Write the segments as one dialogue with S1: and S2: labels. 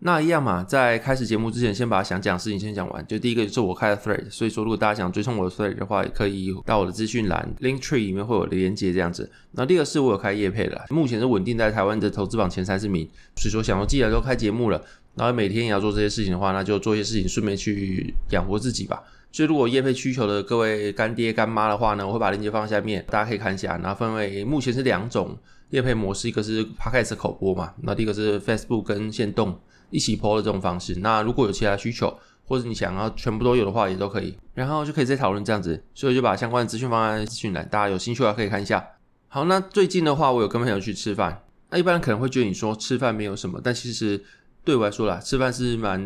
S1: 那一样嘛，在开始节目之前，先把想讲的事情先讲完。就第一个就是我开的 Thread，所以说如果大家想追踪我的 Thread 的话，也可以到我的资讯栏 Link Tree 里面会有连接这样子。那第二个是我有开业配了，目前是稳定在台湾的投资榜前三十名。所以说，想说既然都开节目了，然后每天也要做这些事情的话，那就做一些事情，顺便去养活自己吧。所以如果业配需求的各位干爹干妈的话呢，我会把链接放下面，大家可以看一下。然后分为目前是两种业配模式，一个是 Podcast 口播嘛，那第一个是 Facebook 跟限动。一起 po 的这种方式，那如果有其他需求，或者你想要全部都有的话，也都可以，然后就可以再讨论这样子，所以就把相关的资讯放在资讯栏，大家有兴趣的话可以看一下。好，那最近的话，我有跟朋友去吃饭，那一般人可能会觉得你说吃饭没有什么，但其实对我来说啦，吃饭是蛮。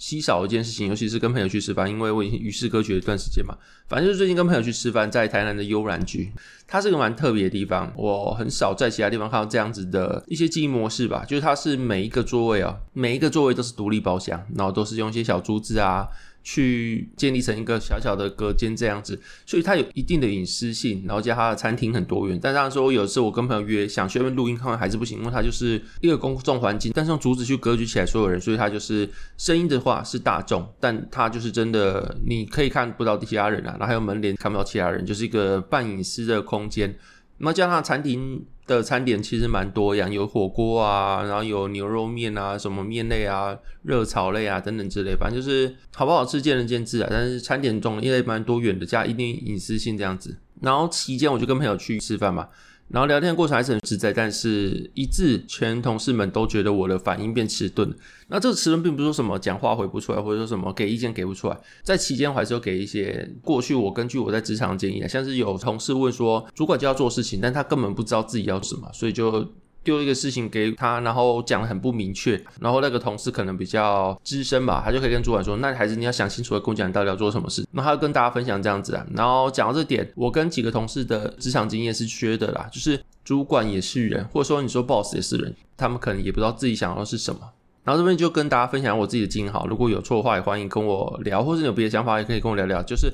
S1: 稀少一件事情，尤其是跟朋友去吃饭，因为我已经与世隔绝一段时间嘛。反正就是最近跟朋友去吃饭，在台南的悠然居，它是个蛮特别的地方。我很少在其他地方看到这样子的一些经营模式吧，就是它是每一个座位啊，每一个座位都是独立包厢，然后都是用一些小珠子啊。去建立成一个小小的隔间这样子，所以它有一定的隐私性，然后加它的餐厅很多元。但当然说，有时候我跟朋友约想去那边录音，看看还是不行，因为它就是一个公众环境，但是用竹子去隔绝起来所有人，所以它就是声音的话是大众，但它就是真的你可以看不到其他人啊，然后还有门帘看不到其他人，就是一个半隐私的空间。那么加上餐厅的餐点其实蛮多样，有火锅啊，然后有牛肉面啊，什么面类啊、热炒类啊等等之类，反正就是好不好吃见仁见智啊。但是餐点种类蛮多元的，加一定隐私性这样子。然后期间我就跟朋友去吃饭嘛。然后聊天的过程还是很自在，但是一致全同事们都觉得我的反应变迟钝。那这个迟钝并不是说什么讲话回不出来，或者说什么给意见给不出来。在期间我还是有给一些过去我根据我在职场的建议啊，像是有同事问说，主管就要做事情，但他根本不知道自己要什么，所以就。丢一个事情给他，然后讲得很不明确，然后那个同事可能比较资深吧，他就可以跟主管说：“那还是你要想清楚的跟我讲，到底要做什么事。”那他就跟大家分享这样子啊。然后讲到这点，我跟几个同事的职场经验是缺的啦，就是主管也是人，或者说你说 boss 也是人，他们可能也不知道自己想要的是什么。然后这边就跟大家分享我自己的经验，好，如果有错的话，也欢迎跟我聊，或者有别的想法，也可以跟我聊聊，就是。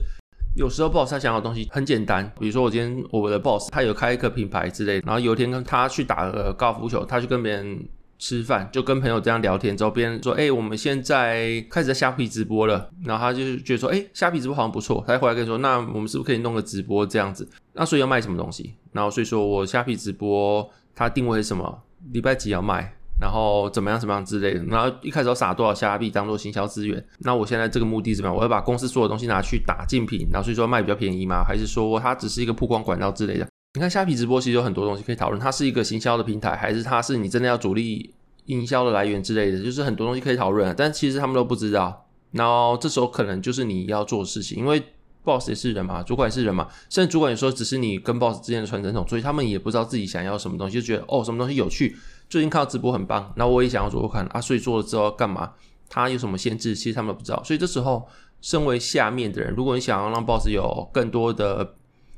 S1: 有时候 boss 他想要的东西很简单，比如说我今天我的 boss 他有开一个品牌之类，然后有一天跟他去打个高尔夫球，他去跟别人吃饭，就跟朋友这样聊天之后，别人说，哎、我们现在开始在虾皮直播了，然后他就觉得说，哎、虾皮直播好像不错，他回来跟你说，那我们是不是可以弄个直播这样子？那所以要卖什么东西？然后所以说我虾皮直播它定位是什么？礼拜几要卖？然后怎么样怎么样之类的，然后一开始要撒多少虾币当做行销资源？那我现在这个目的是什么？我要把公司所有东西拿去打竞品，然后所以说卖比较便宜吗？还是说它只是一个曝光管道之类的？你看虾皮直播其实有很多东西可以讨论，它是一个行销的平台，还是它是你真的要主力营销的来源之类的？就是很多东西可以讨论，但其实他们都不知道。然后这时候可能就是你要做的事情，因为 boss 也是人嘛，主管也是人嘛，甚至主管有时候只是你跟 boss 之间的传声筒，所以他们也不知道自己想要什么东西，就觉得哦什么东西有趣。最近看到直播很棒，那我也想要做做看啊，所以做了之后干嘛？他有什么限制？其实他们不知道。所以这时候，身为下面的人，如果你想要让 boss 有更多的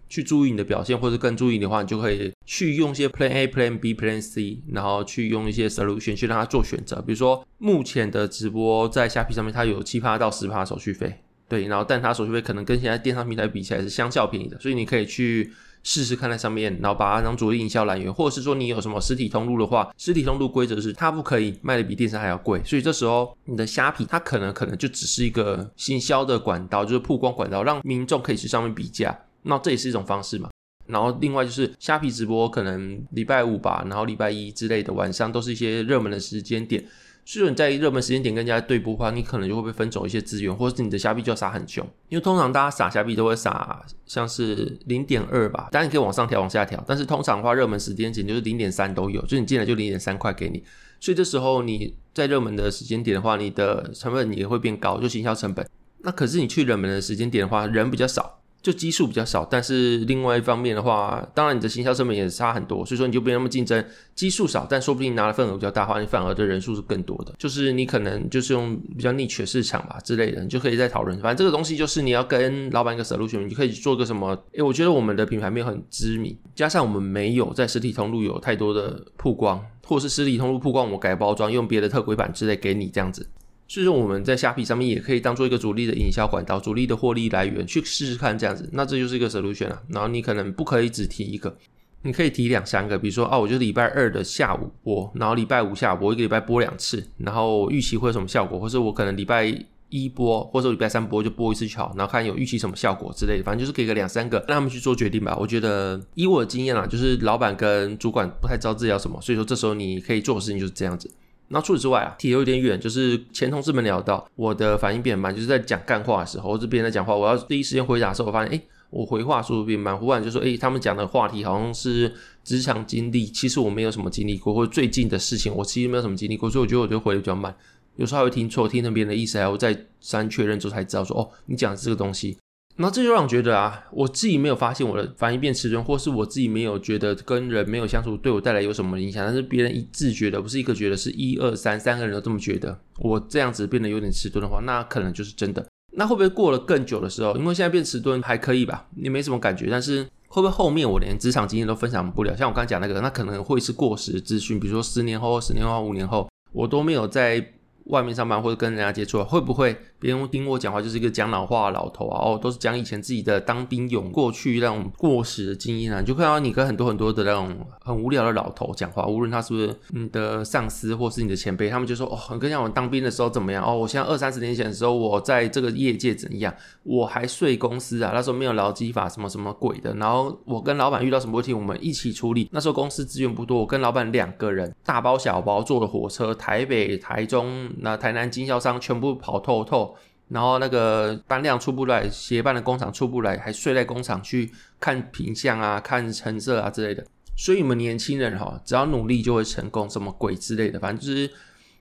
S1: 去注意你的表现，或者更注意你的话，你就可以去用一些 Plan A、Plan B、Plan C，然后去用一些 solution 去让他做选择。比如说，目前的直播在虾皮上面，它有七趴到十趴手续费，对，然后但它手续费可能跟现在电商平台比起来是相较便宜的，所以你可以去。试试看在上面，然后把它当主力营销来源，或者是说你有什么实体通路的话，实体通路规则是它不可以卖的比电商还要贵，所以这时候你的虾皮它可能可能就只是一个行销的管道，就是曝光管道，让民众可以去上面比价，那这也是一种方式嘛。然后另外就是虾皮直播，可能礼拜五吧，然后礼拜一之类的晚上都是一些热门的时间点。所以你在热门时间点跟人家对播的话，你可能就会被分走一些资源，或者是你的虾币就要撒很凶。因为通常大家撒虾币都会撒像是零点二吧，当然你可以往上调、往下调，但是通常的话热门时间点就是零点三都有，就你进来就零点三块给你。所以这时候你在热门的时间点的话，你的成本也会变高，就行销成本。那可是你去冷门的时间点的话，人比较少。就基数比较少，但是另外一方面的话，当然你的行销成本也差很多，所以说你就不用那么竞争。基数少，但说不定拿的份额比较大话，你反而的人数是更多的。就是你可能就是用比较逆权市场吧之类的，你就可以再讨论。反正这个东西就是你要跟老板一个 solution，你就可以做个什么？诶，我觉得我们的品牌没有很知名，加上我们没有在实体通路有太多的曝光，或者是实体通路曝光，我改包装，用别的特规版之类给你这样子。所以说我们在虾皮上面也可以当做一个主力的营销管道，主力的获利来源，去试试看这样子，那这就是一个 solution 啊。然后你可能不可以只提一个，你可以提两三个，比如说啊，我就礼拜二的下午播，然后礼拜五下午播，一个礼拜播两次，然后预期会有什么效果，或者我可能礼拜一播，或者礼拜三播就播一次就好，然后看有预期什么效果之类的，反正就是给个两三个，让他们去做决定吧。我觉得以我的经验啊，就是老板跟主管不太知道自己要什么，所以说这时候你可以做的事情就是这样子。那除此之外啊，提有点远，就是前同事们聊到我的反应变慢，就是在讲干话的时候，或者别人在讲话，我要第一时间回答的时候，我发现，诶，我回话速度变慢，忽然就说，诶，他们讲的话题好像是职场经历，其实我没有什么经历过，或者最近的事情，我其实没有什么经历过，所以我觉得我就回的比较慢，有时候还会听错，听成别人的意思，还要再三确认之后才知道说，哦，你讲的这个东西。那这就让我觉得啊，我自己没有发现我的反应变迟钝，或是我自己没有觉得跟人没有相处对我带来有什么影响，但是别人一致觉得，不是一个觉得，是一二三三个人都这么觉得，我这样子变得有点迟钝的话，那可能就是真的。那会不会过了更久的时候，因为现在变迟钝还可以吧，也没什么感觉，但是会不会后面我连职场经验都分享不了？像我刚才讲那个，那可能会是过时的资讯，比如说十年后、十年后、五年后，我都没有在。外面上班或者跟人家接触，会不会别人听我讲话就是一个讲老话的老头啊？哦，都是讲以前自己的当兵勇过去那种过时的经验啊，你就看到你跟很多很多的那种很无聊的老头讲话，无论他是不是你的上司或是你的前辈，他们就说哦，你跟像我当兵的时候怎么样？哦，我现在二三十年前的时候，我在这个业界怎样？我还睡公司啊，那时候没有劳基法什么什么鬼的。然后我跟老板遇到什么问题，我们一起处理。那时候公司资源不多，我跟老板两个人大包小包坐的火车，台北、台中。那台南经销商全部跑透透，然后那个单量出不来，协办的工厂出不来，还睡在工厂去看品相啊、看成色啊之类的。所以你们年轻人哈，只要努力就会成功，什么鬼之类的，反正就是。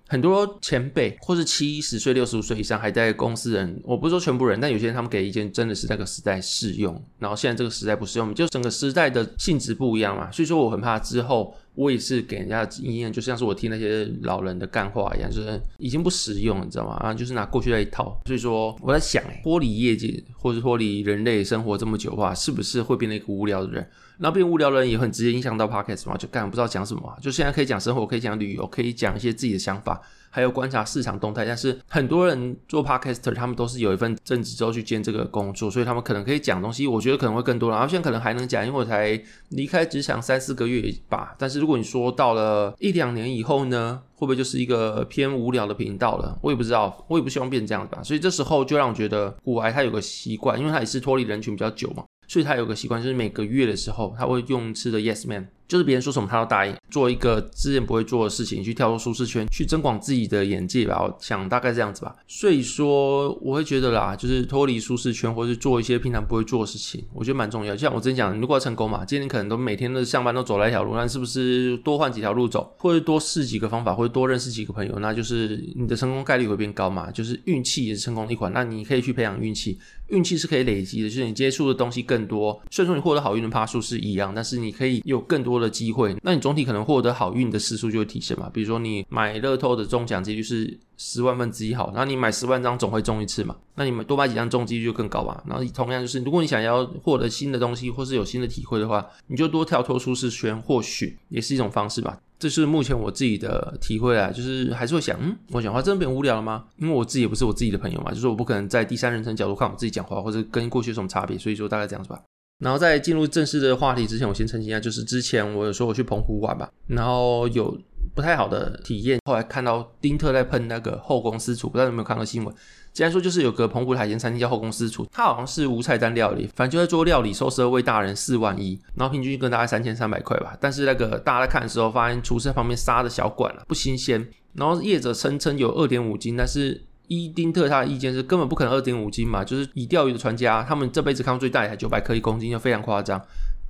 S1: 很多前辈或是七十岁、六十五岁以上还在公司人，我不是说全部人，但有些人他们给意见真的是那个时代适用，然后现在这个时代不适用，就整个时代的性质不一样嘛。所以说我很怕之后我也是给人家的经验，就像是我听那些老人的干话一样，就是已经不实用，你知道吗？啊，就是拿过去那一套。所以说我在想，脱离业界或是脱离人类生活这么久的话，是不是会变成一个无聊的人？然后变无聊的人也很直接影响到 Podcast 嘛，就干不知道讲什么，就现在可以讲生活，可以讲旅游，可以讲一些自己的想法，还有观察市场动态。但是很多人做 Podcaster，他们都是有一份正职之后去兼这个工作，所以他们可能可以讲东西，我觉得可能会更多。然后现在可能还能讲，因为我才离开职场三四个月吧。但是如果你说到了一两年以后呢，会不会就是一个偏无聊的频道了？我也不知道，我也不希望变成这样子吧。所以这时候就让我觉得股癌他有个习惯，因为他也是脱离人群比较久嘛。所以他有个习惯，就是每个月的时候，他会用吃的 Yes Man。就是别人说什么他都答应，做一个之前不会做的事情，去跳出舒适圈，去增广自己的眼界吧。我想大概这样子吧。所以说我会觉得啦，就是脱离舒适圈，或是做一些平常不会做的事情，我觉得蛮重要。就像我之前讲，如果要成功嘛，今天你可能都每天都上班都走那条路，那是不是多换几条路走，或者多试几个方法，或者多认识几个朋友，那就是你的成功概率会变高嘛。就是运气也是成功的一环，那你可以去培养运气，运气是可以累积的，就是你接触的东西更多。虽然说你获得好运的趴数是一样，但是你可以有更多的机会，那你总体可能获得好运的次数就会提升嘛。比如说你买乐透的中奖几率是十万分之一好，那你买十万张总会中一次嘛。那你们多买几张中几率就更高嘛。然后同样就是，如果你想要获得新的东西或是有新的体会的话，你就多跳脱舒适圈，或许也是一种方式吧。这是目前我自己的体会啊，就是还是会想，嗯，我讲话真的变无聊了吗？因为我自己也不是我自己的朋友嘛，就是我不可能在第三人称角度看我自己讲话，或者跟过去有什么差别，所以说大概这样子吧。然后在进入正式的话题之前，我先澄清一下，就是之前我有说我去澎湖玩吧，然后有不太好的体验。后来看到丁特在喷那个后宫私厨，不知道有没有看到新闻？既然说就是有个澎湖海鲜餐厅叫后宫私厨，它好像是无菜单料理，反正就在做料理，收十二位大人四万一，然后平均一个大概三千三百块吧。但是那个大家在看的时候，发现厨师在旁边杀的小管了，不新鲜。然后业者声称有二点五斤，但是。伊丁特他的意见是根本不可能二点五斤嘛，就是以钓鱼的船家，他们这辈子看过最大也才九百克一公斤就非常夸张。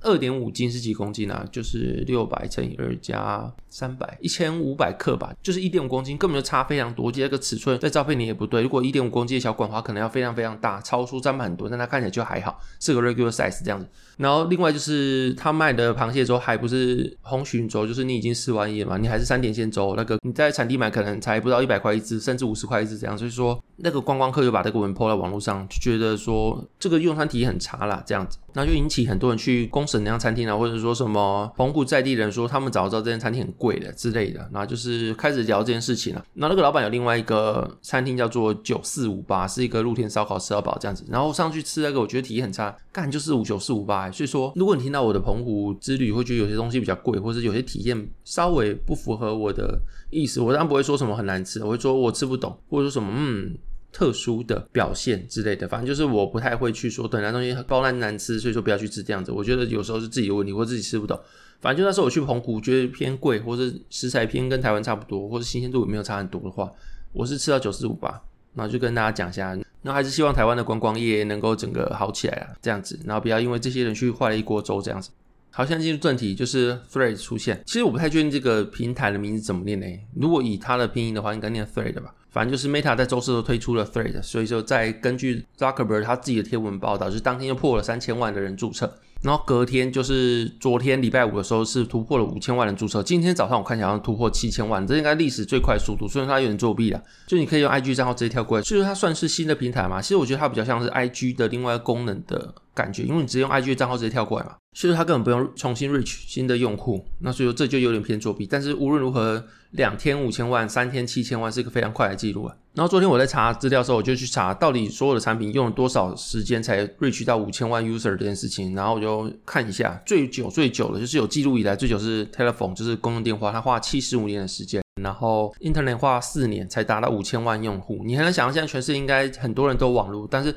S1: 二点五斤是几公斤啊？就是六百乘以二加三百，一千五百克吧，就是一点五公斤，根本就差非常多。这个尺寸在照片里也不对。如果一点五公斤的小管花，可能要非常非常大，超出占满很多，但它看起来就还好，是个 regular size 这样子。然后另外就是他卖的螃蟹粥还不是红鲟粥，就是你已经试完一嘛，你还是三点线粥，那个你在产地买可能才不到一百块一只，甚至五十块一只这样。所以说那个观光客又把这个文 po 在网络上，就觉得说这个用餐体验很差啦，这样子，然后就引起很多人去公审那家餐厅啊，或者说什么澎湖在地人说他们早知道这间餐厅很贵的之类的，然后就是开始聊这件事情了。然后那个老板有另外一个餐厅叫做九四五八，是一个露天烧烤吃到饱这样子。然后上去吃那个，我觉得体验很差，干就是五九四五八。所以说，如果你听到我的澎湖之旅，会觉得有些东西比较贵，或者有些体验稍微不符合我的意思，我当然不会说什么很难吃，我会说我吃不懂，或者说什么嗯。特殊的表现之类的，反正就是我不太会去说，等那东西高烂难吃，所以说不要去吃这样子。我觉得有时候是自己的问题，或自己吃不懂。反正就那时候我去澎湖，觉得偏贵，或者食材偏跟台湾差不多，或者新鲜度也没有差很多的话，我是吃到九四五吧。然后就跟大家讲一下，然后还是希望台湾的观光业能够整个好起来啊，这样子，然后不要因为这些人去坏了一锅粥这样子。好，现在进入正题，就是 Thread 出现。其实我不太确定这个平台的名字怎么念呢？如果以它的拼音的话，应该念 Thread 吧。反正就是 Meta 在周四都推出了 Thread，所以说在根据 Zuckerberg 他自己的贴文报道，就是当天就破了三千万的人注册，然后隔天就是昨天礼拜五的时候是突破了五千万人注册，今天早上我看起来好像突破七千万，这应该历史最快速度。虽然它有点作弊了，就你可以用 IG 账号直接跳过来，所以说它算是新的平台嘛？其实我觉得它比较像是 IG 的另外一个功能的感觉，因为你直接用 IG 账号直接跳过来嘛，所以说它根本不用重新 reach 新的用户，那所以说这就有点偏作弊。但是无论如何，两天五千万，三天七千万是一个非常快的记录啊。然后昨天我在查资料的时候，我就去查到底所有的产品用了多少时间才 reach 到五千万 user 这件事情。然后我就看一下，最久最久的就是有记录以来最久是 Telephone，就是公用电话，它花了七十五年的时间。然后 Internet 花四年才达到五千万用户。你还能想象现在全世界应该很多人都网络，但是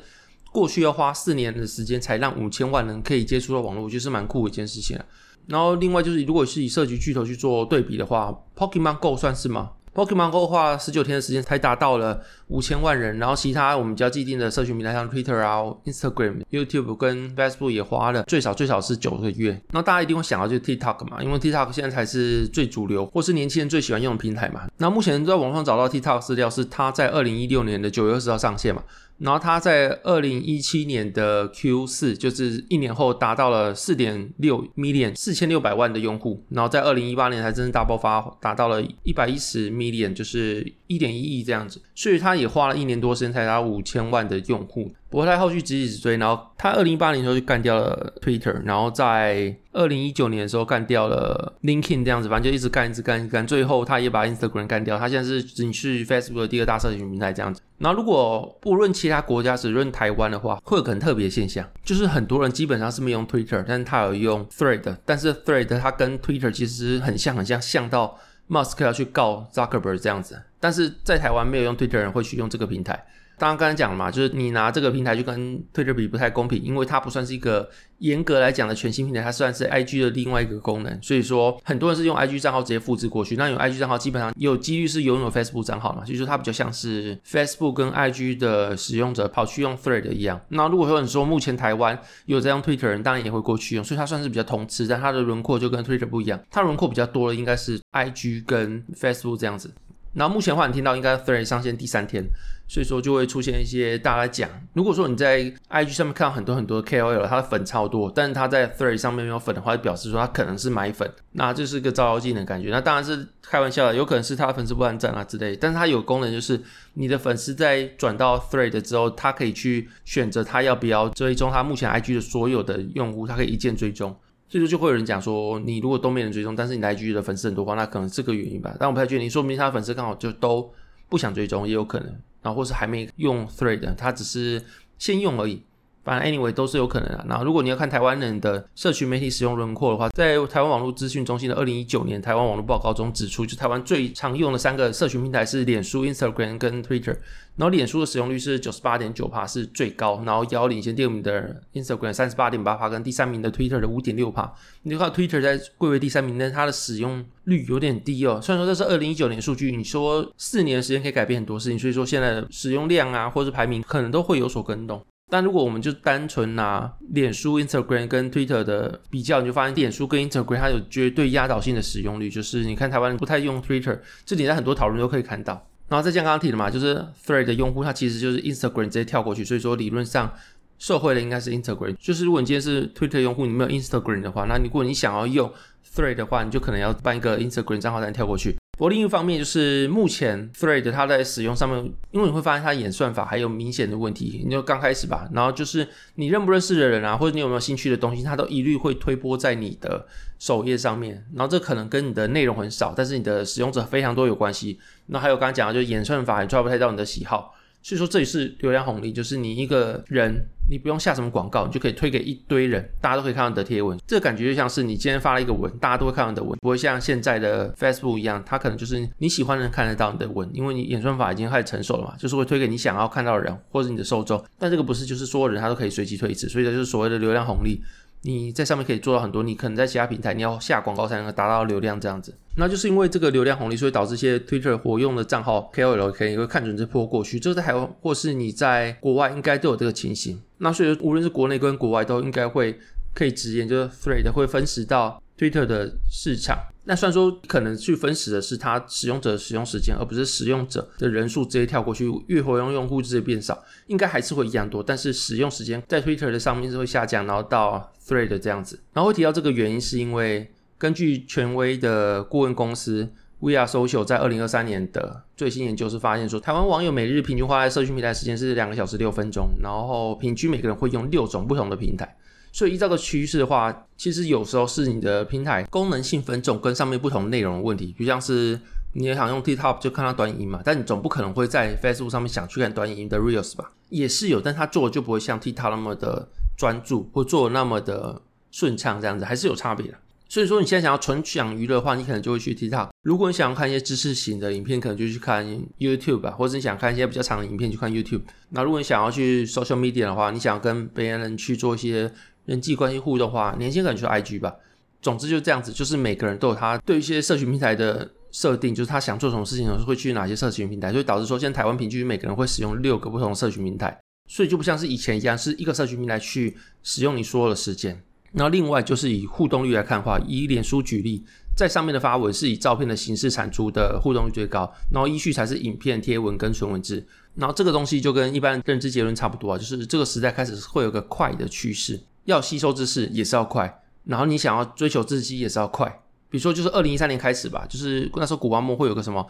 S1: 过去要花四年的时间才让五千万人可以接触到网络，我觉得是蛮酷的一件事情啊。然后另外就是，如果是以社群巨头去做对比的话，Pokemon Go 算是吗？Pokemon Go 花十九天的时间才达到了五千万人，然后其他我们比较既定的社群平台，像 Twitter 啊、Instagram、YouTube 跟 Facebook 也花了最少最少是九个月。那大家一定会想到就是 TikTok 嘛，因为 TikTok 现在才是最主流或是年轻人最喜欢用的平台嘛。那目前在网上找到 TikTok 资料是它在二零一六年的九月二十号上线嘛。然后它在二零一七年的 Q 四，就是一年后达到了四点六 million 四千六百万的用户，然后在二零一八年才真正大爆发，达到了一百一十 million，就是一点一亿这样子，所以它也花了一年多时间才达五千万的用户。不过他后续直直追，然后他二零一八年的时候就干掉了 Twitter，然后在二零一九年的时候干掉了 LinkedIn 这样子，反正就一直干，一直干，一直干，最后他也把 Instagram 干掉。他现在是仅次 Facebook 的第二大社群平台这样子。然后如果不论其他国家，只论台湾的话，会有很特别现象，就是很多人基本上是没用 Twitter，但是他有用 Thread，但是 Thread 它跟 Twitter 其实很像，很像，像到 Musk 要去告 Zuckerberg 这样子。但是在台湾没有用 Twitter 人会去用这个平台。当然，刚才讲了嘛，就是你拿这个平台就跟 Twitter 比不太公平，因为它不算是一个严格来讲的全新平台，它算是 IG 的另外一个功能。所以说，很多人是用 IG 账号直接复制过去。那有 IG 账号基本上有几率是拥有 Facebook 账号嘛，所以说它比较像是 Facebook 跟 IG 的使用者跑去用 Thread 一样。那如果说你说目前台湾有在用 Twitter 人，当然也会过去用，所以它算是比较同质，但它的轮廓就跟 Twitter 不一样，它轮廓比较多的应该是 IG 跟 Facebook 这样子。那目前的话，你听到应该 Thread 上线第三天，所以说就会出现一些大家讲，如果说你在 IG 上面看到很多很多 KOL，他的粉超多，但是他在 Thread 上面没有粉的话，就表示说他可能是买粉，那这是一个照妖镜的感觉。那当然是开玩笑的，有可能是他的粉丝不按赞啊之类，但是他有功能就是你的粉丝在转到 Thread 之后，他可以去选择他要不要追踪他目前 IG 的所有的用户，他可以一键追踪。所以说就会有人讲说，你如果都没人追踪，但是你的 IG 的粉丝很多话，那可能这个原因吧。但我不太确定，说明他的粉丝刚好就都不想追踪，也有可能，然后或是还没用 Thread，他只是先用而已。反正 anyway 都是有可能的。那如果你要看台湾人的社群媒体使用轮廓的话，在台湾网络资讯中心的二零一九年台湾网络报告中指出，就台湾最常用的三个社群平台是脸书、Instagram 跟 Twitter。然后脸书的使用率是九十八点九帕，是最高，然后遥领先第二名的 Instagram 三十八点八帕，跟第三名的 Twitter 的五点六帕。你看 Twitter 在贵为第三名，但它的使用率有点低哦。虽然说这是二零一九年数据，你说四年时间可以改变很多事情，所以说现在的使用量啊，或是排名可能都会有所更动。但如果我们就单纯拿脸书、Instagram 跟 Twitter 的比较，你就发现脸书跟 Instagram 它有绝对压倒性的使用率，就是你看台湾不太用 Twitter，这点在很多讨论都可以看到。然后再像刚刚提的嘛，就是 Thread 的用户它其实就是 Instagram 直接跳过去，所以说理论上受惠的应该是 Instagram。就是如果你今天是 Twitter 用户，你没有 Instagram 的话，那如果你想要用 Thread 的话，你就可能要办一个 Instagram 账号才能跳过去。不过另一方面，就是目前 Thread 它在使用上面，因为你会发现它演算法还有明显的问题。你就刚开始吧，然后就是你认不认识的人啊，或者你有没有兴趣的东西，它都一律会推播在你的首页上面。然后这可能跟你的内容很少，但是你的使用者非常多有关系。那还有刚刚讲的，就是演算法也抓不太到你的喜好。所以说这里是流量红利，就是你一个人，你不用下什么广告，你就可以推给一堆人，大家都可以看到你的贴文。这个感觉就像是你今天发了一个文，大家都会看到你的文，不会像现在的 Facebook 一样，它可能就是你喜欢的人看得到你的文，因为你演算法已经开始成熟了嘛，就是会推给你想要看到的人或者你的受众。但这个不是就是所有人他都可以随机推一次，所以这就是所谓的流量红利。你在上面可以做到很多，你可能在其他平台你要下广告才能够达到流量这样子。那就是因为这个流量红利，所以导致一些 Twitter 活用的账号 KOL 可以会看准这波过去。这在台湾或是你在国外应该都有这个情形。那所以无论是国内跟国外都应该会可以直言，就是 Thread 会分食到 Twitter 的市场。那虽然说可能去分食的是它使用者的使用时间，而不是使用者的人数直接跳过去，月活用用户直接变少，应该还是会一样多。但是使用时间在 Twitter 的上面是会下降，然后到 Thread 这样子，然后会提到这个原因，是因为根据权威的顾问公司 We Are Social 在二零二三年的最新研究是发现说，台湾网友每日平均花在社群平台时间是两个小时六分钟，然后平均每个人会用六种不同的平台，所以依照个趋势的话，其实有时候是你的平台功能性分众跟上面不同内容的问题，比如像是你也想用 TikTok 就看到短影音嘛，但你总不可能会在 Facebook 上面想去看短影音的 Reels 吧？也是有，但他做的就不会像 TikTok 那么的。专注或做的那么的顺畅，这样子还是有差别的。所以说，你现在想要纯享娱乐的话，你可能就会去 TikTok。如果你想要看一些知识型的影片，可能就去看 YouTube 吧，或者你想看一些比较长的影片，去看 YouTube。那如果你想要去 Social Media 的话，你想要跟别人去做一些人际关系互动的话，年轻人去 IG 吧。总之就是这样子，就是每个人都有他对一些社群平台的设定，就是他想做什么事情的时候会去哪些社群平台，所以导致说现在台湾平均每个人会使用六个不同社群平台。所以就不像是以前一样，是一个社群平台去使用你所有的时间。然后另外就是以互动率来看的话，以脸书举例，在上面的发文是以照片的形式产出的互动率最高，然后依序才是影片、贴文跟纯文字。然后这个东西就跟一般认知结论差不多啊，就是这个时代开始会有个快的趋势，要吸收知识也是要快，然后你想要追求刺激也是要快。比如说就是二零一三年开始吧，就是那时候古巴梦会有个什么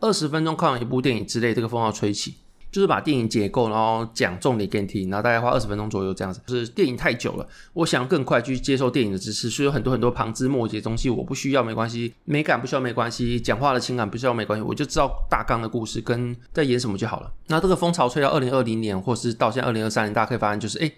S1: 二十分钟看完一部电影之类，这个风要吹起。就是把电影解构，然后讲重点给你听，然后大概花二十分钟左右这样子。就是电影太久了，我想要更快去接受电影的知识，所以有很多很多旁枝末节的东西我不需要没关系，美感不需要没关系，讲话的情感不需要没关系，我就知道大纲的故事跟在演什么就好了。那这个风潮吹到二零二零年，或是到现在二零二三年，大家可以发现就是，诶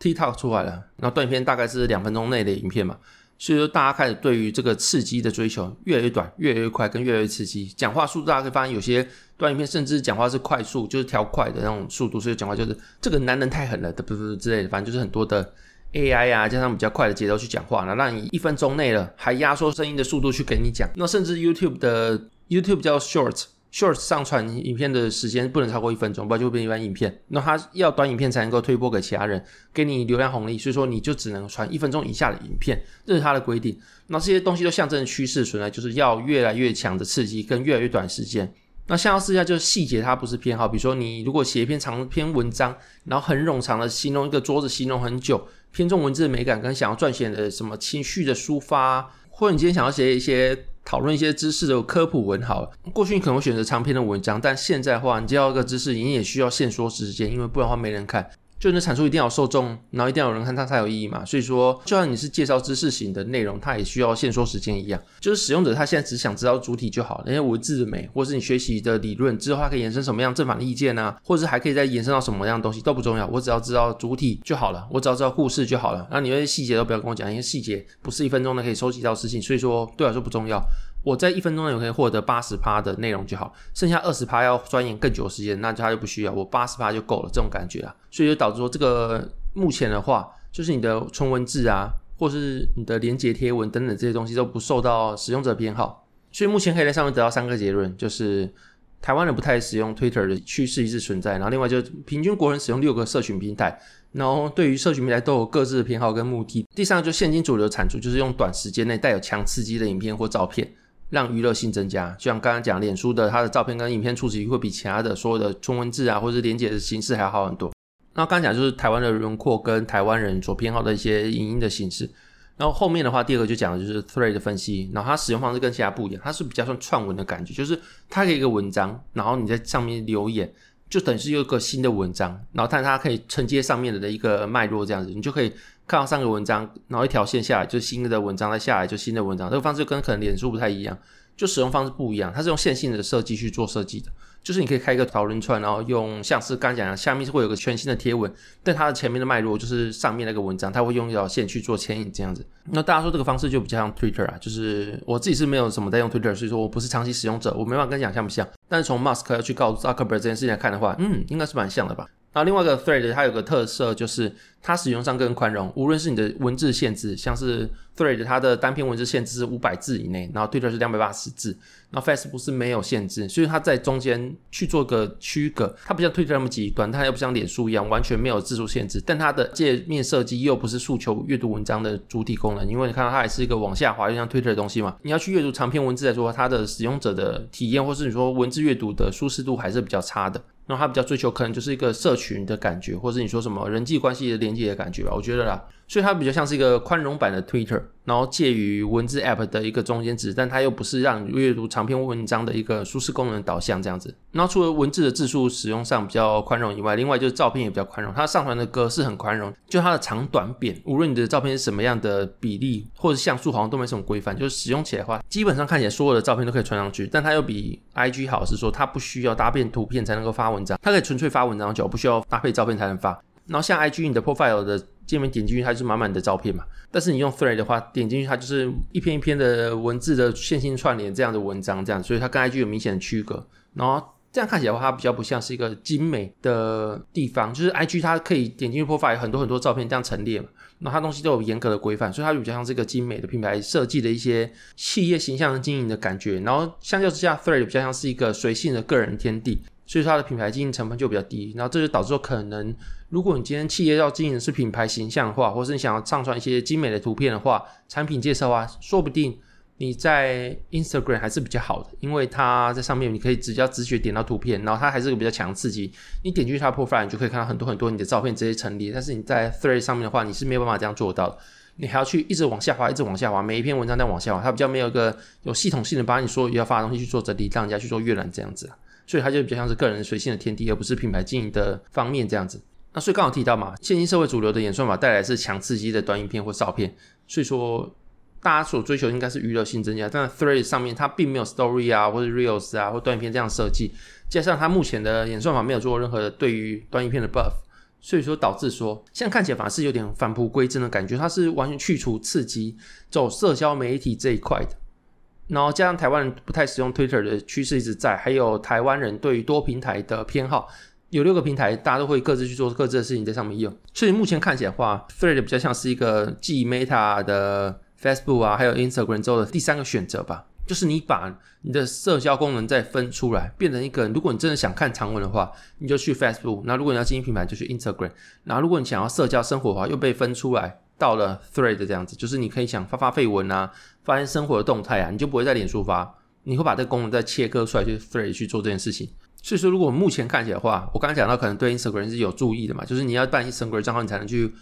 S1: TikTok 出来了，然后短片大概是两分钟内的影片嘛。所以说，大家开始对于这个刺激的追求越来越短，越来越快，跟越来越刺激。讲话速度，大家可以发现有些短影片甚至讲话是快速，就是调快的那种速度。所以讲话就是这个男人太狠了，不不不之类的，反正就是很多的 AI 啊，加上比较快的节奏去讲话，然后让你一分钟内了还压缩声音的速度去给你讲。那甚至 YouTube 的 YouTube 叫 Short。Short 上传影片的时间不能超过一分钟，不然就会变一般影片。那它要短影片才能够推播给其他人，给你流量红利，所以说你就只能传一分钟以下的影片，这是它的规定。那这些东西都象征趋势存在，就是要越来越强的刺激跟越来越短时间。那像试一下，就是细节它不是偏好，比如说你如果写一篇长篇文章，然后很冗长的形容一个桌子，形容很久，偏重文字的美感跟想要撰写的什么情绪的抒发，或者你今天想要写一些。讨论一些知识的科普文好了，过去你可能会选择长篇的文章，但现在的话，你接到一个知识，你也需要限缩时间，因为不然的话没人看。就你的产出一定要受众，然后一定要有人看它才有意义嘛。所以说，就像你是介绍知识型的内容，它也需要限缩时间一样。就是使用者他现在只想知道主体就好了，那些文字的美，或是你学习的理论之后，它可以衍生什么样正反的意见啊，或者是还可以再延伸到什么样的东西都不重要，我只要知道主体就好了，我只要知道故事就好了。那你那些细节都不要跟我讲，因为细节不是一分钟的可以收集到事情，所以说对我来说不重要。我在一分钟内我可以获得八十趴的内容就好，剩下二十趴要钻研更久的时间，那他就不需要，我八十趴就够了，这种感觉啊，所以就导致说这个目前的话，就是你的纯文字啊，或是你的连结贴文等等这些东西都不受到使用者偏好，所以目前可以在上面得到三个结论，就是台湾人不太使用 Twitter 的趋势一直存在。然后另外就平均国人使用六个社群平台，然后对于社群平台都有各自的偏好跟目的。第三个就现今主流产出就是用短时间内带有强刺激的影片或照片，让娱乐性增加。就像刚刚讲，脸书的它的照片跟影片触及会比其他的所有的中文字啊或者是连结的形式还要好很多。那刚刚讲就是台湾的轮廓跟台湾人所偏好的一些影音的形式。然后后面的话，第二个就讲的就是 Three 的分析，然后它使用方式跟其他不一样，它是比较像串文的感觉，就是它可以一个文章，然后你在上面留言，就等于是有一个新的文章，然后但它可以承接上面的一个脉络这样子，你就可以看到上个文章，然后一条线下来就新的文章，再下来就新的文章，这个方式跟可能脸书不太一样，就使用方式不一样，它是用线性的设计去做设计的。就是你可以开一个讨论串，然后用像是刚刚讲的，下面是会有个全新的贴文，但它的前面的脉络就是上面那个文章，它会用一条线去做牵引这样子。那大家说这个方式就比较像 Twitter 啊，就是我自己是没有什么在用 Twitter，所以说我不是长期使用者，我没办法跟你讲像不像。但是从 Mask 要去告诉 Zuckerberg 这件事情来看的话，嗯，应该是蛮像的吧。然后另外一个 Thread 它有个特色，就是它使用上更宽容，无论是你的文字限制，像是 Thread 它的单篇文字限制是五百字以内，然后 Twitter 是两百八十字，然后 Facebook 是没有限制，所以它在中间去做个区隔，它不像 Twitter 那么极端，它又不像脸书一样完全没有字数限制，但它的界面设计又不是诉求阅读文章的主体功能，因为你看到它还是一个往下滑，就像 Twitter 的东西嘛，你要去阅读长篇文字来说，它的使用者的体验或是你说文字阅读的舒适度还是比较差的。那他比较追求可能就是一个社群的感觉，或者你说什么人际关系的连接的感觉吧，我觉得啦，所以它比较像是一个宽容版的 Twitter。然后介于文字 App 的一个中间值，但它又不是让阅读长篇文章的一个舒适功能导向这样子。然后除了文字的字数使用上比较宽容以外，另外就是照片也比较宽容，它上传的格式很宽容，就它的长短扁，无论你的照片是什么样的比例或者像素，好像都没什么规范。就是使用起来的话，基本上看起来所有的照片都可以传上去，但它又比 IG 好，是说它不需要搭配图片才能够发文章，它可以纯粹发文章就不需要搭配照片才能发。然后像 IG 你的 Profile 的界面点进去，它就是满满的照片嘛。但是你用 Thread 的话，点进去它就是一篇一篇的文字的线性串联这样的文章，这样，所以它跟 IG 有明显的区隔。然后这样看起来的话，它比较不像是一个精美的地方。就是 IG 它可以点进去 Profile 有很多很多照片这样陈列嘛，然后它东西都有严格的规范，所以它比较像是一个精美的品牌设计的一些企业形象的经营的感觉。然后相较之下，Thread 比较像是一个随性的个人天地。所以它的品牌经营成本就比较低，然后这就导致说，可能如果你今天企业要经营的是品牌形象的话，或是你想要上传一些精美的图片的话，产品介绍啊，说不定你在 Instagram 还是比较好的，因为它在上面你可以只要直觉点到图片，然后它还是个比较强刺激，你点进去它 profile 你就可以看到很多很多你的照片直接陈列，但是你在 Thread 上面的话，你是没有办法这样做到的，你还要去一直往下滑，一直往下滑，每一篇文章在往下滑，它比较没有一个有系统性的把你所有要发的东西去做整理，让人家去做阅览这样子。所以它就比较像是个人随性的天地，而不是品牌经营的方面这样子。那所以刚好提到嘛，现今社会主流的演算法带来是强刺激的短影片或照片，所以说大家所追求应该是娱乐性增加。但 Thread 上面它并没有 Story 啊，或者 Reels 啊，或短影片这样设计，加上它目前的演算法没有做任何对于短影片的 buff，所以说导致说现在看起来反而是有点返璞归真的感觉，它是完全去除刺激，走社交媒体这一块的。然后加上台湾人不太使用 Twitter 的趋势一直在，还有台湾人对于多平台的偏好，有六个平台，大家都会各自去做各自的事情在上面用。所以目前看起来的话，Thread 比较像是一个继 Meta 的 Facebook 啊，还有 Instagram 之后的第三个选择吧。就是你把你的社交功能再分出来，变成一个，如果你真的想看长文的话，你就去 Facebook；那如果你要经营品牌，就去 Instagram；然后如果你想要社交生活的话，又被分出来。到了 Thread 这样子，就是你可以想发发废文啊，发现生活的动态啊，你就不会在脸书发，你会把这个功能再切割出来，去 Thread 去做这件事情。所以说，如果目前看起来的话，我刚刚讲到可能对 Instagram 是有注意的嘛，就是你要办 Instagram 账号，你才能去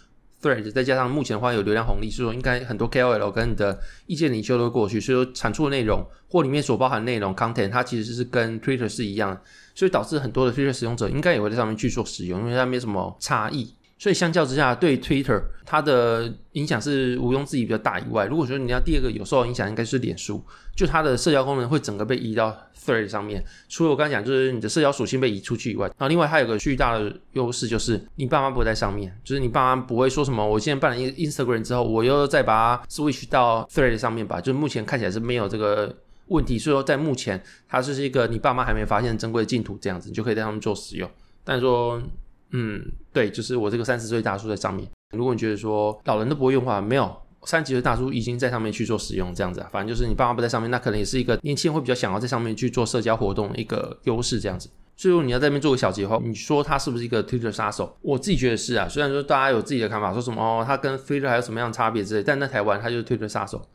S1: Thread，再加上目前的话有流量红利，所以说应该很多 KOL 跟你的意见领袖都过去，所以说产出的内容或里面所包含内容 content，它其实是跟 Twitter 是一样的，所以导致很多的 Twitter 使用者应该也会在上面去做使用，因为它没什么差异。所以相较之下，对 Twitter 它的影响是毋庸置疑比较大以外，如果说你要第二个有受到影响，应该是脸书，就它的社交功能会整个被移到 Thread 上面。除了我刚才讲，就是你的社交属性被移出去以外，然后另外还有个巨大的优势，就是你爸妈不会在上面，就是你爸妈不会说什么，我现在办了 Instagram 之后，我又再把 switch 到 Thread 上面吧。就是目前看起来是没有这个问题，所以说在目前它就是一个你爸妈还没发现珍贵的净土这样子，你就可以在上面做使用。但是说。嗯，对，就是我这个三十岁大叔在上面。如果你觉得说老人都不会用的话，没有，三十几岁大叔已经在上面去做使用，这样子啊，反正就是你爸妈不在上面，那可能也是一个年轻人会比较想要在上面去做社交活动的一个优势，这样子。所以说你要在那边做个小结的话，你说他是不是一个 Twitter 杀手？我自己觉得是啊，虽然说大家有自己的看法，说什么哦，他跟 Twitter 还有什么样的差别之类，但在台湾他就是 Twitter 杀手，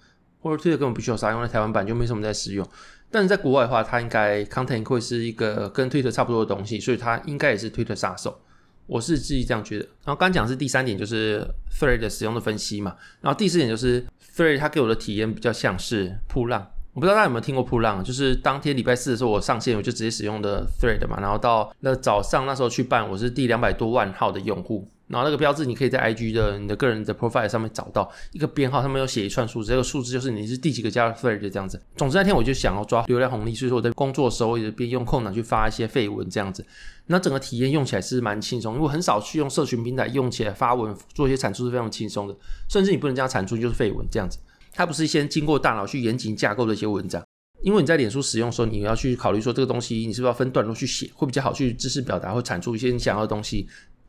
S1: 或者 Twitter 根本不需要杀，因为台湾版就没什么在使用。但是在国外的话，它应该 content 会是一个跟 Twitter 差不多的东西，所以它应该也是 Twitter 杀手。我是自己这样觉得。然后刚讲是第三点，就是 Thread 的使用的分析嘛。然后第四点就是 Thread 它给我的体验比较像是铺浪。我不知道大家有没有听过噗浪，就是当天礼拜四的时候我上线，我就直接使用的 Thread 嘛。然后到那早上那时候去办，我是第两百多万号的用户。然后那个标志，你可以在 IG 的你的个人的 profile 上面找到一个编号，上面有写一串数字，这个数字就是你是第几个加的 Thread 这样子。总之那天我就想要抓流量红利，所以说我在工作的时候也边用空档去发一些废文这样子。那整个体验用起来是蛮轻松，因为很少去用社群平台用起来发文做一些产出是非常轻松的，甚至你不能这样产出就是废文这样子。它不是先经过大脑去严谨架构的一些文章，因为你在脸书使用的时候，你要去考虑说这个东西你是不是要分段落去写，会比较好去知识表达或产出一些你想要的东西。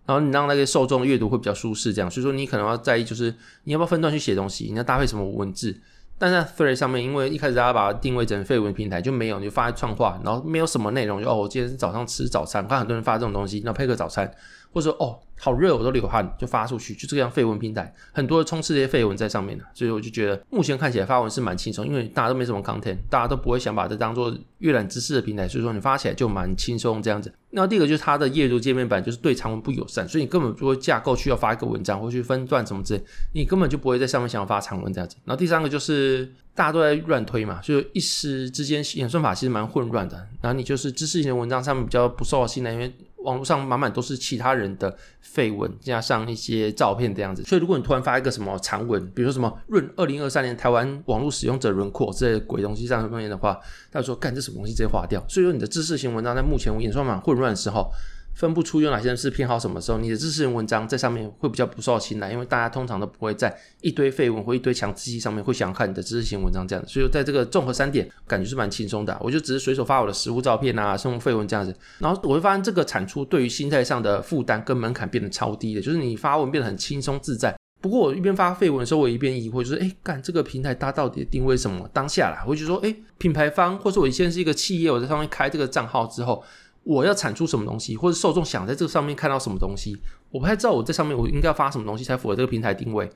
S1: 然后你让那个受众阅读会比较舒适，这样，所以说你可能要在意，就是你要不要分段去写东西，你要搭配什么文字。但在 t h r e a d 上面，因为一开始大家把它定位成废文平台，就没有，你就发创话，然后没有什么内容，就哦，我今天是早上吃早餐，我看很多人发这种东西，然后配个早餐。或者说哦，好热，我都流汗，就发出去，就这样废文平台，很多充斥这些废文在上面的，所以我就觉得目前看起来发文是蛮轻松，因为大家都没什么 content，大家都不会想把这当做阅览知识的平台，所以说你发起来就蛮轻松这样子。那第二个就是它的页读界面板就是对长文不友善，所以你根本不会架构需要发一个文章或去分段什么之类，你根本就不会在上面想要发长文这样子。然后第三个就是大家都在乱推嘛，就一时之间演算法其实蛮混乱的，然后你就是知识型的文章上面比较不受信赖，因为。网络上满满都是其他人的废文，加上一些照片这样子，所以如果你突然发一个什么长文，比如说什么润二零二三年台湾网络使用者轮廓这些鬼东西上面的话，他说干这什么东西直接划掉。所以说你的知识型文章在目前我演算法混乱的时候。分不出有哪些人是偏好什么时候，你的知识型文章在上面会比较不受青睐，因为大家通常都不会在一堆废文或一堆强刺激上面会想看你的知识型文章这样子，所以在这个综合三点，感觉是蛮轻松的。我就只是随手发我的实物照片啊，生活废文这样子，然后我会发现这个产出对于心态上的负担跟门槛变得超低的，就是你发文变得很轻松自在。不过我一边发废文的时候，我一边疑惑，就是哎，干这个平台它到底定位什么？当下啦，我就说，哎，品牌方或者我以前是一个企业，我在上面开这个账号之后。我要产出什么东西，或者受众想在这上面看到什么东西，我不太知道我在上面我应该要发什么东西才符合这个平台定位。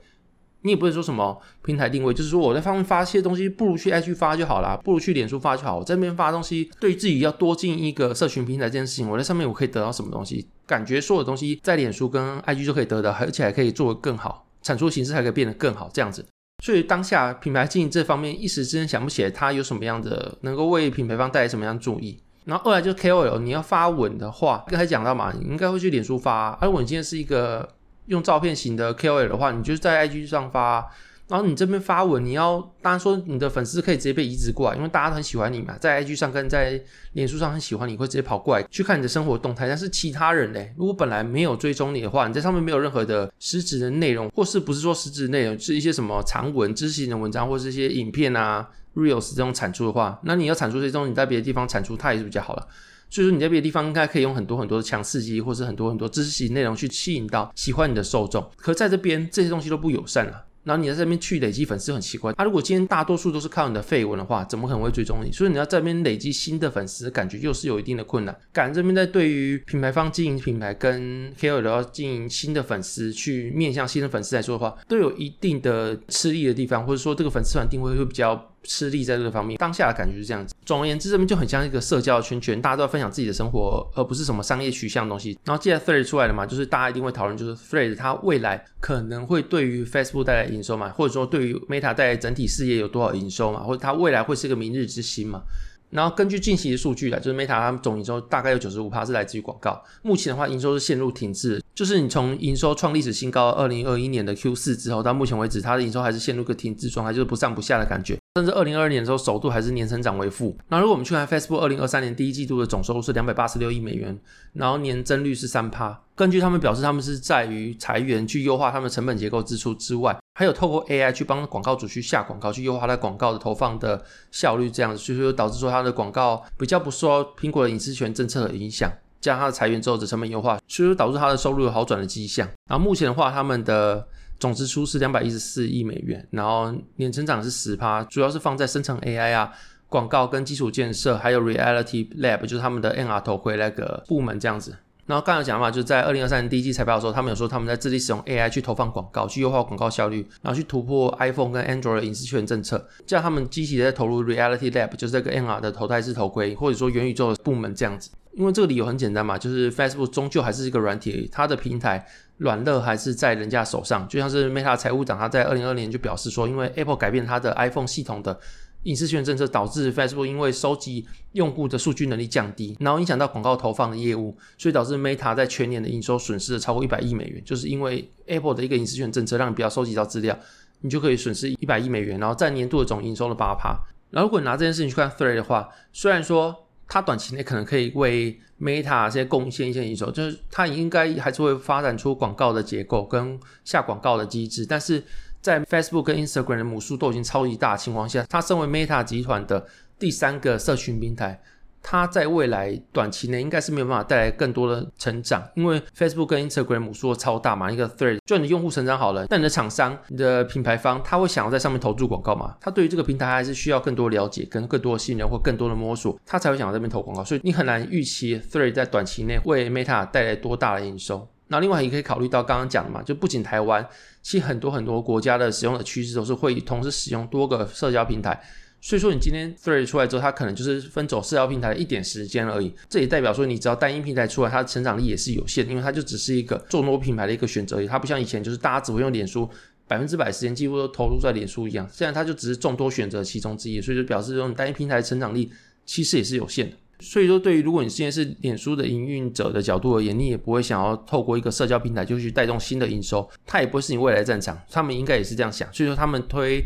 S1: 你也不会说什么平台定位，就是说我在上面发些东西，不如去 IG 发就好啦，不如去脸书发就好。我在那边发东西，对自己要多进一个社群平台这件事情，我在上面我可以得到什么东西？感觉所有东西在脸书跟 IG 就可以得到，而且还可以做得更好，产出形式还可以变得更好，这样子。所以当下品牌经营这方面一时之间想不起来，它有什么样的能够为品牌方带来什么样的注意。然后二来就是 KOL，你要发文的话，刚才讲到嘛，你应该会去脸书发。而我今天是一个用照片型的 KOL 的话，你就是在 IG 上发。然后你这边发文，你要当然说你的粉丝可以直接被移植过来，因为大家都很喜欢你嘛，在 IG 上跟在脸书上很喜欢你，会直接跑过来去看你的生活动态。但是其他人呢，如果本来没有追踪你的话，你在上面没有任何的实质的内容，或是不是说实质内容，是一些什么长文、知识型的文章，或是一些影片啊。Reels 这种产出的话，那你要产出这种，你在别的地方产出，它也是比较好了。所以说你在别的地方应该可以用很多很多的强刺激，或是很多很多知识型内容去吸引到喜欢你的受众。可在这边这些东西都不友善了。然后你在这边去累积粉丝很奇怪，啊，如果今天大多数都是靠你的绯闻的话，怎么可能会追踪你？所以你要在这边累积新的粉丝，感觉又是有一定的困难。感觉这边在对于品牌方经营品牌跟 KOL 要经营新的粉丝，去面向新的粉丝来说的话，都有一定的吃力的地方，或者说这个粉丝团定位会比较。吃力在这个方面，当下的感觉是这样子。总而言之，这边就很像一个社交圈圈，大家都要分享自己的生活，而不是什么商业取向的东西。然后接下来 Thread 出来了嘛，就是大家一定会讨论，就是 Thread 它未来可能会对于 Facebook 带来营收嘛，或者说对于 Meta 带来整体事业有多少营收嘛，或者它未来会是个明日之星嘛。然后根据近期的数据来，就是 Meta 它总营收大概有九十五趴是来自于广告。目前的话，营收是陷入停滞，就是你从营收创历史新高二零二一年的 Q 四之后，到目前为止，它的营收还是陷入个停滞状态，就是不上不下的感觉。甚至二零二二年的时候，首度还是年成长为负。那如果我们去看 Facebook 二零二三年第一季度的总收入是两百八十六亿美元，然后年增率是三趴。根据他们表示，他们是在于裁员去优化他们成本结构支出之外，还有透过 AI 去帮广告主去下广告，去优化它广告的投放的效率，这样子，所以说导致说它的广告比较不受苹果的隐私权政策的影响。加上它的裁员之后的成本优化，所以说导致它的收入有好转的迹象。然后目前的话，他们的总支出是两百一十四亿美元，然后年成长是十趴，主要是放在生成 AI 啊、广告跟基础建设，还有 Reality Lab，就是他们的 NR 头盔那个部门这样子。然后刚才讲嘛，就是在二零二三年第一季财报的时候，他们有说他们在致力使用 AI 去投放广告，去优化广告效率，然后去突破 iPhone 跟 Android 的隐私权政策。这样他们积极的在投入 Reality Lab，就是这个 NR 的头戴式头盔，或者说元宇宙的部门这样子。因为这个理由很简单嘛，就是 Facebook 终究还是一个软体，它的平台软肋还是在人家手上。就像是 Meta 财务长他在二零二零年就表示说，因为 Apple 改变它的 iPhone 系统的。隐私权政策导致 Facebook 因为收集用户的数据能力降低，然后影响到广告投放的业务，所以导致 Meta 在全年的营收损失了超过一百亿美元。就是因为 Apple 的一个隐私权政策，让你不要收集到资料，你就可以损失一百亿美元，然后占年度的总营收的八趴。然后如果你拿这件事情去看 Thread 的话，虽然说它短期内可能可以为 Meta 这些贡献一些营收，就是它应该还是会发展出广告的结构跟下广告的机制，但是。在 Facebook 跟 Instagram 的母数都已经超级大的情况下，它身为 Meta 集团的第三个社群平台，它在未来短期内应该是没有办法带来更多的成长，因为 Facebook 跟 Instagram 母数超大嘛，一个 Thread 就你的用户成长好了，但你的厂商、你的品牌方，他会想要在上面投注广告嘛？他对于这个平台还是需要更多了解、跟更多的信任或更多的摸索，他才会想要这边投广告，所以你很难预期 Thread 在短期内为 Meta 带来多大的营收。那另外也可以考虑到刚刚讲的嘛，就不仅台湾，其实很多很多国家的使用的趋势都是会同时使用多个社交平台。所以说你今天 Thread 出来之后，它可能就是分走社交平台的一点时间而已。这也代表说，你只要单一平台出来，它的成长力也是有限，因为它就只是一个众多品牌的一个选择而已。它不像以前就是大家只会用脸书，百分之百时间几乎都投入在脸书一样。现在它就只是众多选择其中之一，所以就表示说，你单一平台的成长力其实也是有限的。所以说，对于如果你现在是脸书的营运者的角度而言，你也不会想要透过一个社交平台就去带动新的营收，它也不是你未来的战场。他们应该也是这样想，所以说他们推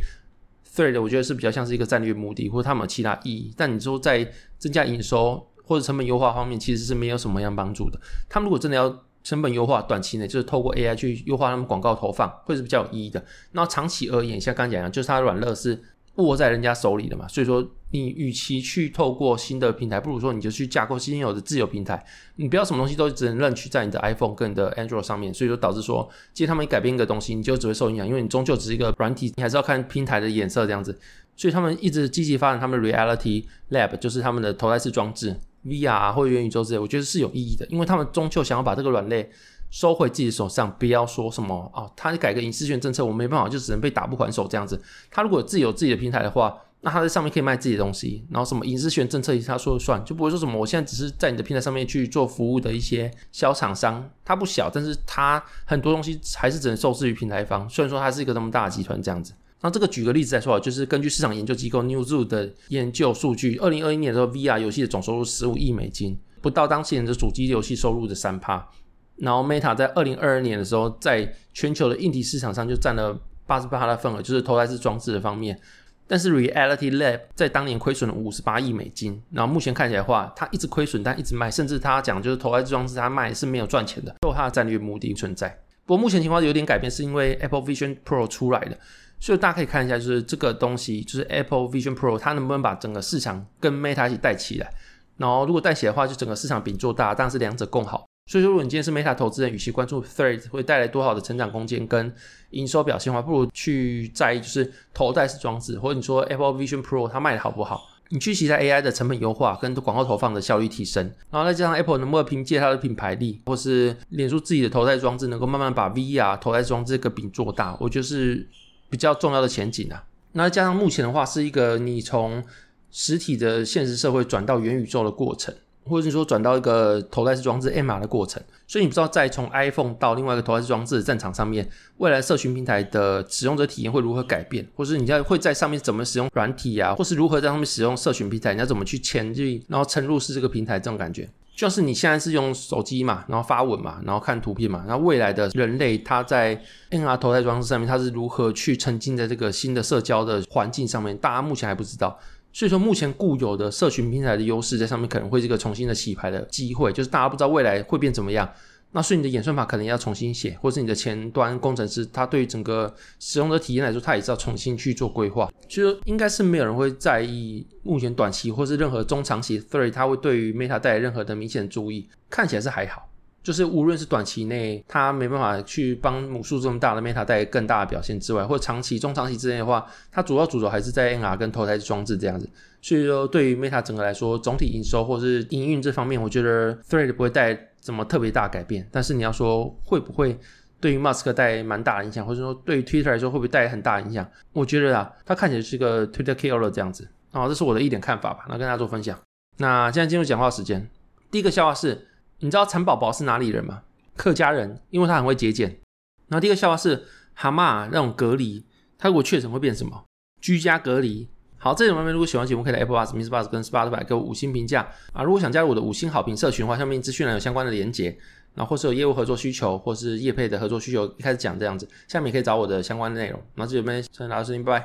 S1: Thread，我觉得是比较像是一个战略目的，或者他们有其他意义。但你说在增加营收或者成本优化方面，其实是没有什么样帮助的。他们如果真的要成本优化，短期内就是透过 AI 去优化他们广告投放，会是比较有意义的。那长期而言，像刚讲的，就是它软肋是。握在人家手里的嘛，所以说你与其去透过新的平台，不如说你就去架构现有的自有平台。你不要什么东西都只能认取在你的 iPhone 跟你的 Android 上面，所以说导致说，其实他们改变一个东西，你就只会受影响，因为你终究只是一个软体，你还是要看平台的颜色这样子。所以他们一直积极发展他们的 Reality Lab，就是他们的头戴式装置 VR 或者元宇宙之类，我觉得是有意义的，因为他们终究想要把这个软肋。收回自己手上，不要说什么哦，他改个隐私权政策，我没办法，就只能被打不还手这样子。他如果自己有自己的平台的话，那他在上面可以卖自己的东西，然后什么隐私权政策也是他说了算，就不会说什么我现在只是在你的平台上面去做服务的一些小厂商，他不小，但是他很多东西还是只能受制于平台方。虽然说他是一个那么大的集团这样子。那这个举个例子来说啊，就是根据市场研究机构 Newzoo 的研究数据，二零二一年的时候，VR 游戏的总收入十五亿美金，不到当前的主机游戏收入的三趴。然后 Meta 在二零二二年的时候，在全球的硬体市场上就占了八十八的份额，就是头戴式装置的方面。但是 Reality Lab 在当年亏损了五十八亿美金。然后目前看起来的话，它一直亏损，但一直卖，甚至他讲就是头戴式装置它卖是没有赚钱的，都有它的战略目的存在。不过目前情况有点改变，是因为 Apple Vision Pro 出来了，所以大家可以看一下，就是这个东西，就是 Apple Vision Pro 它能不能把整个市场跟 Meta 一起带起来。然后如果带起来的话，就整个市场饼做大，当然是两者共好。所以说，如果你今天是 Meta 投资人，与其关注 Thread 会带来多好的成长空间跟营收表现的话，不如去在意就是头戴式装置，或者你说 Apple Vision Pro 它卖的好不好？你去期待 AI 的成本优化跟广告投放的效率提升，然后再加上 Apple 能不能凭借它的品牌力，或是脸书自己的头戴装置，能够慢慢把 VR 头戴装置这个饼做大，我觉得是比较重要的前景啊。那加上目前的话，是一个你从实体的现实社会转到元宇宙的过程。或者是说转到一个头戴式装置 MR 的过程，所以你不知道再从 iPhone 到另外一个头戴式装置的战场上面，未来社群平台的使用者体验会如何改变，或是你在会在上面怎么使用软体啊，或是如何在上面使用社群平台，你要怎么去潜进，然后沉入式这个平台这种感觉，就是你现在是用手机嘛，然后发文嘛，然后看图片嘛，然后未来的人类他在 MR 头戴装置上面，他是如何去沉浸在这个新的社交的环境上面，大家目前还不知道。所以说，目前固有的社群平台的优势在上面可能会是一个重新的洗牌的机会，就是大家不知道未来会变怎么样。那所以你的演算法可能要重新写，或是你的前端工程师他对于整个使用的体验来说，他也是要重新去做规划。所以说，应该是没有人会在意目前短期或是任何中长期 Thread 它会对于 Meta 带来任何的明显的注意，看起来是还好。就是无论是短期内它没办法去帮母数这么大的 Meta 带更大的表现之外，或者长期、中长期之内的话，它主要主轴还是在 NR 跟头戴式装置这样子。所以说，对于 Meta 整个来说，总体营收或是营运这方面，我觉得 Thread 不会带怎么特别大改变。但是你要说会不会对于 Musk 带蛮大的影响，或者说对于 Twitter 来说会不会带来很大的影响？我觉得啊，它看起来是个 Twitter killer 这样子。啊，这是我的一点看法吧，那跟大家做分享。那现在进入讲话时间。第一个笑话是，你知道蚕宝宝是哪里人吗？客家人，因为他很会节俭。然后第二个笑话是，蛤蟆那种隔离，它如果确诊会变什么？居家隔离。好，这种朋友如果喜欢节目，可以来 Apple Bus、MixerBox 跟 Spotify 给我五星评价啊。如果想加入我的五星好评社群的话，下面资讯栏有相关的连结。然后或是有业务合作需求，或是业配的合作需求，一开始讲这样子，下面也可以找我的相关的内容。然后这边先拿到声音，拜拜。